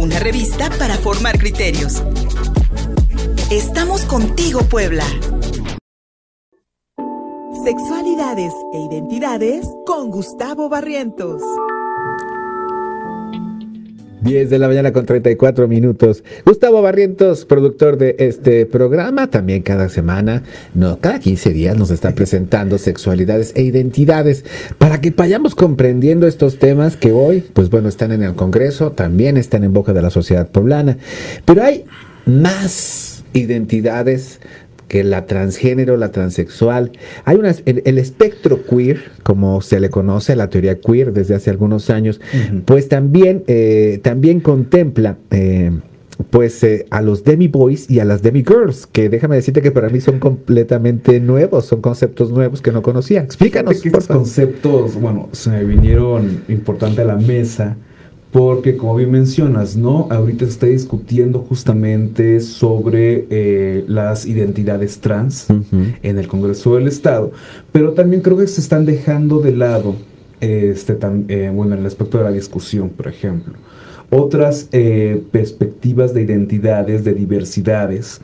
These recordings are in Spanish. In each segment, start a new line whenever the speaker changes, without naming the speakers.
una revista para formar criterios. Estamos contigo, Puebla. Sexualidades e identidades con Gustavo Barrientos.
10 de la mañana con 34 minutos. Gustavo Barrientos, productor de este programa, también cada semana, no, cada 15 días nos está presentando sexualidades e identidades para que vayamos comprendiendo estos temas que hoy, pues bueno, están en el Congreso, también están en boca de la sociedad poblana. Pero hay más identidades que la transgénero, la transexual, hay una, el, espectro queer, como se le conoce, la teoría queer desde hace algunos años, pues también, eh, también contempla eh, pues eh, a los demi boys y a las demi girls, que déjame decirte que para mí son completamente nuevos, son conceptos nuevos que no conocía. Explícanos.
estos conceptos, bueno, se me vinieron importante a la mesa porque como bien mencionas, ¿no? Ahorita se está discutiendo justamente sobre eh, las identidades trans en el Congreso del Estado, pero también creo que se están dejando de lado, este, tan, eh, bueno, en el aspecto de la discusión, por ejemplo, otras eh, perspectivas de identidades, de diversidades,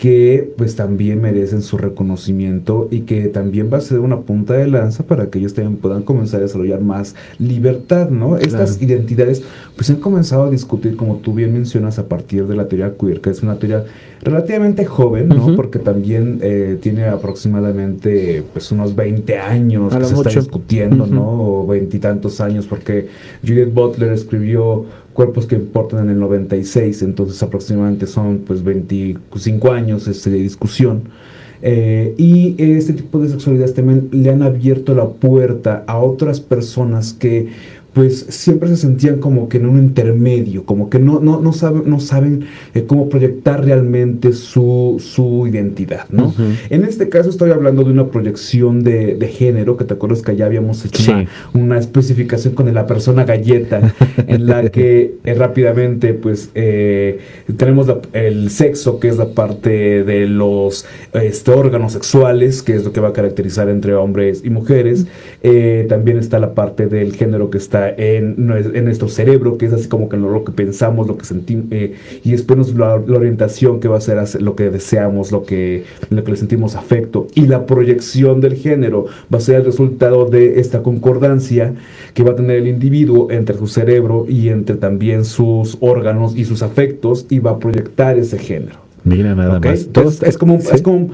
que pues también merecen su reconocimiento y que también va a ser una punta de lanza para que ellos también puedan comenzar a desarrollar más libertad, ¿no? Estas identidades pues han comenzado a discutir, como tú bien mencionas, a partir de la teoría queer, que es una teoría relativamente joven, ¿no? Porque también eh, tiene aproximadamente pues unos 20 años que se está discutiendo, ¿no? O veintitantos años, porque Judith Butler escribió cuerpos que importan en el 96, entonces aproximadamente son pues 25 años este, de discusión. Eh, y este tipo de sexualidades también le han abierto la puerta a otras personas que pues siempre se sentían como que en un intermedio, como que no, no, no, saben, no saben eh, cómo proyectar realmente su, su identidad, ¿no? En este caso estoy hablando de una proyección de, de género, que te acuerdas que ya habíamos hecho una, especificación con la persona galleta, en la que eh, rápidamente pues eh, tenemos el sexo, que es la parte de los este, órganos sexuales, que es lo que va a caracterizar entre hombres y mujeres, también está la parte del género que está en, nuestro cerebro, que es así como que lo, que pensamos, lo que sentimos, eh, y después la, orientación que va a ser lo que deseamos, lo que, lo que le sentimos afecto, y la proyección del género va a ser el resultado de esta concordancia que va a tener el individuo entre su cerebro y entre también sus órganos y sus afectos, y va a proyectar ese género.
Mira, nada más.
es, como, es como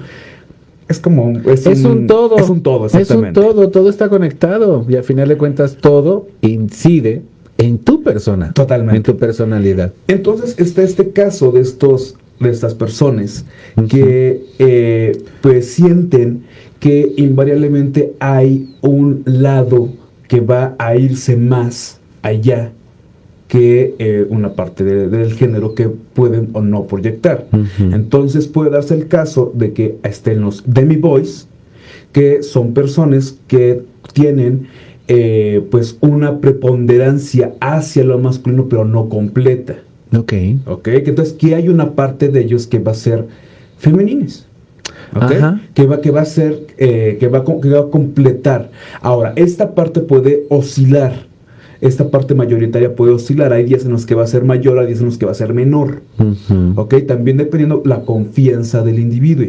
es como
es, un, todo.
Es un todo, exactamente.
Es un todo, todo está conectado y al final de cuentas todo incide en tu persona.
Totalmente.
En tu personalidad.
Entonces está este caso de estos de estas personas que eh, pues sienten que invariablemente hay un lado que va a irse más allá que eh, una parte del género que pueden o no proyectar. Entonces puede darse el caso de que estén los demi boys, que son personas que tienen eh, pues una preponderancia hacia lo masculino, pero no completa.
Ok.
Ok, entonces que hay una parte de ellos que va a ser femenines. Okay, que va que va a ser eh, que va que va a completar ahora esta parte puede oscilar esta parte mayoritaria puede oscilar. Hay días en los que va a ser mayor, hay días en los que va a ser menor. ¿Ok? También dependiendo la confianza del individuo.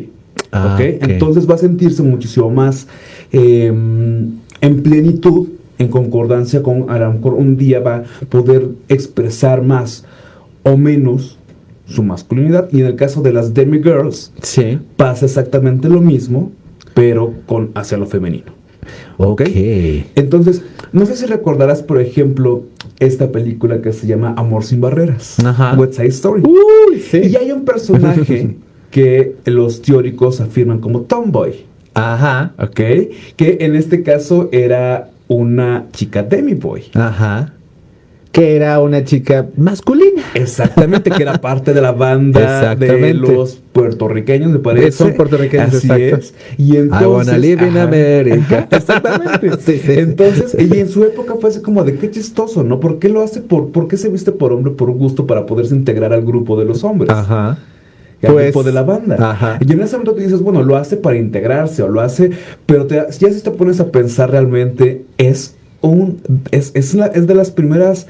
Ah, Entonces va a sentirse muchísimo más em, en plenitud, en concordancia con, a lo mejor un día va a poder expresar más o menos su masculinidad. Y en el caso de las demigirls,
sí.
pasa exactamente lo mismo, pero con hacia lo femenino.
Ok.
Entonces, no sé si recordarás, por ejemplo, esta película que se llama Amor sin Barreras.
Ajá.
West Side Story. Y hay un personaje que los teóricos afirman como tomboy.
Ajá.
Ok. Que en este caso era una chica demi boy.
Ajá que era una chica masculina.
Exactamente, que era parte de la banda de los puertorriqueños, me parece.
Son puertorriqueños,
Así Es.
Y entonces, I wanna live in America.
exactamente. Entonces, y en su época fue así como de qué chistoso, ¿no? ¿Por qué lo hace? ¿Por, por qué se viste por hombre por gusto para poderse integrar al grupo de los hombres?
Ajá
al pues, grupo de la banda.
Ajá.
Y en ese momento tú dices, bueno, lo hace para integrarse o lo hace, pero ya si te pones a pensar realmente, es un es, es, la- es de las primeras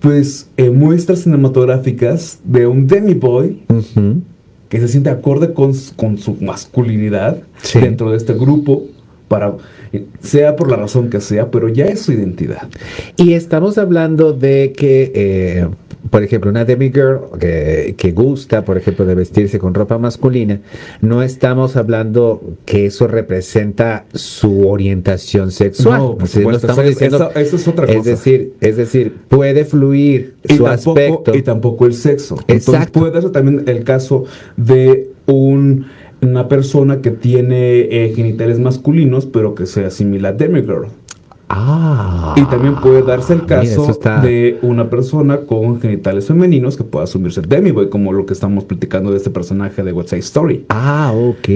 pues eh, muestras cinematográficas de un demi-boy
Ujú.
que se siente acorde con, con su masculinidad
Sí.
dentro de este grupo para eh, sea por la razón que sea, pero ya es su identidad.
Y estamos hablando de que, eh, por ejemplo, una demigirl que, que gusta, por ejemplo, de vestirse con ropa masculina, no estamos hablando que eso representa su orientación sexual.
No, por
Es
supuesto,
estamos
eso-
diciendo-
eso- eso es otra
Es
cosa.
decir, es decir, puede fluir
Y
su
tampoco,
aspecto.
y tampoco el sexo. Entonces
Exacto.
puede ser también el caso de un, una persona que tiene eh, genitales masculinos, pero que se asimila a demigirl.
Ah.
Y también puede darse el caso
está-
de una persona con genitales femeninos que pueda asumirse demiboy, como lo que estamos platicando de este personaje de Side Story.
Ah, ok,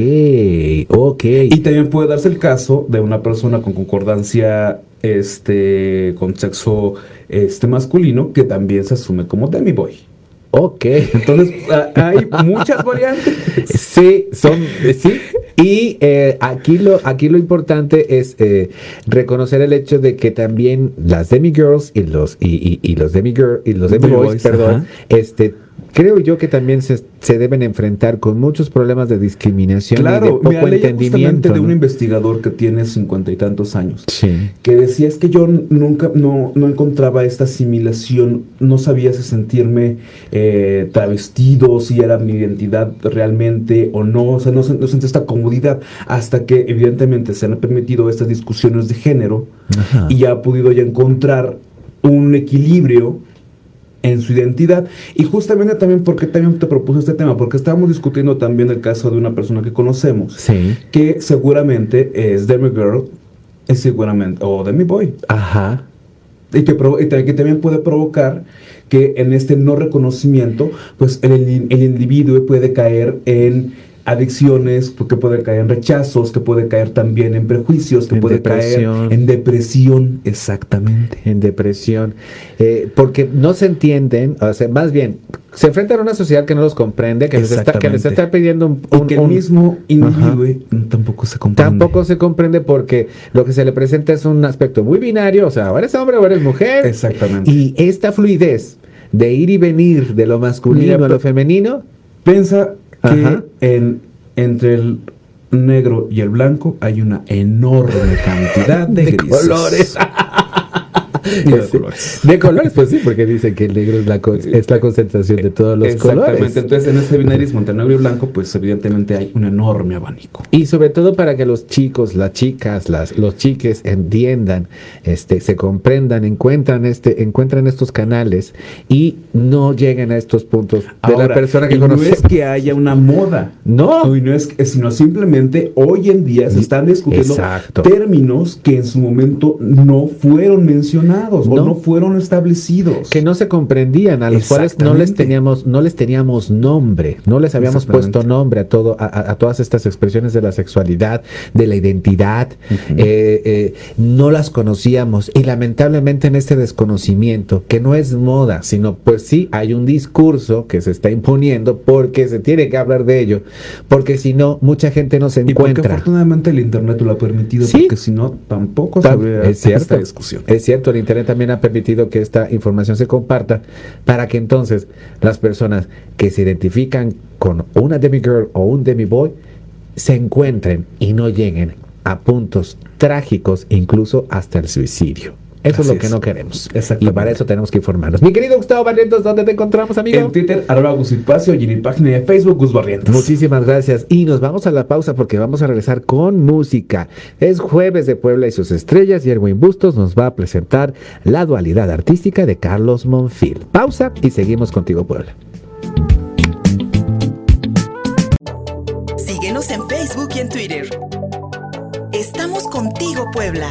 ok.
Y también puede darse el caso de una persona con concordancia este con sexo este masculino que también se asume como demiboy.
Ok.
Entonces, a- hay muchas variantes.
Sí, son, sí. Y eh, aquí, lo, aquí lo importante es eh, reconocer el hecho de que también las demigirls y los, y, y, y los demigirl y los demiboys,
Demiboys,
perdón,
ajá.
este, creo yo que también se, se deben enfrentar con muchos problemas de discriminación y de
Claro,
poco
me
entendimiento.
de un investigador que tiene cincuenta y tantos años.
Sí.
que decía es que yo nunca no, no encontraba esta asimilación, no sabía si sentirme eh, travestido, si era mi identidad realmente o no, o sea, no, no sentí esta comodidad hasta que evidentemente se han permitido estas discusiones de género
Ajá.
y ya ha podido ya encontrar un equilibrio en su identidad y justamente también porque también te propuse este tema porque estábamos discutiendo también el caso de una persona que conocemos
Sí.
que seguramente es demigirl, es seguramente, o demiboy,
Ajá.
y que, y que también puede provocar que en este no reconocimiento, pues el, el individuo puede caer en adicciones, que puede caer en rechazos, que puede caer también en prejuicios, que
En
puede
depresión.
caer en depresión, exactamente.
en depresión, eh, porque no se entienden, o sea, más bien, se enfrentan a una sociedad que no los comprende, que les está, que les está pidiendo un,
Y
un-
que el
un-
mismo individuo tampoco se comprende.
Tampoco se comprende porque lo que se le presenta es un aspecto muy binario, o sea, o eres hombre o eres mujer.
Exactamente.
Y esta fluidez de ir y venir de lo masculino
Mira,
a lo femenino,
Piensa que en, entre el negro y el blanco hay una enorme cantidad de,
De
grises.
colores.
Y de colores.
de colores, pues sí, porque dicen que el negro es la, co- es la concentración de todos los
Exactamente.
colores.
Entonces, en este binarismo entre negro y blanco, pues evidentemente hay un enorme abanico.
Y sobre todo para que los chicos, las chicas, las, los chiques entiendan, este, se comprendan, encuentran este, encuentran estos canales y no lleguen a estos puntos de la persona que
y no
conoce.
es que haya una moda.
No.
Y no es que- sino simplemente hoy en día se están discutiendo
Exacto.
términos que en su momento no fueron mencionados o
No.
no fueron establecidos.
que no se comprendían, a los cuales no les teníamos, no les teníamos nombre, no les habíamos puesto nombre a todo, a, todas estas expresiones de la sexualidad, de la identidad, eh, eh, no las conocíamos y lamentablemente en este desconocimiento, que no es moda, sino pues sí hay un discurso que se está imponiendo porque se tiene que hablar de ello, porque si no, mucha gente no se
Y porque
encuentra.
afortunadamente el internet lo ha permitido,
Sí.
porque si no, tampoco se
Ta-
habría
es cierto,
esta discusión.
Es cierto, el Internet también ha permitido que esta información se comparta para que entonces las personas que se identifican con una demigirl o un demiboy se encuentren y no lleguen a puntos trágicos, incluso hasta el suicidio. Eso es lo que
es.
no queremos. Y
Exactamente.
para eso tenemos que informarnos. Mi querido Gustavo Barrientos, ¿dónde te encontramos, amigo?
En Twitter, arroba Gusipacio y en mi página de Facebook, Gus Barrientos.
Muchísimas gracias. Y nos vamos a la pausa porque vamos a regresar con música. Es jueves de Puebla y sus estrellas y Erwin Bustos nos va a presentar la dualidad artística de Carlos Monfil. Pausa y seguimos contigo, Puebla.
Síguenos en Facebook y en Twitter. Estamos contigo, Puebla.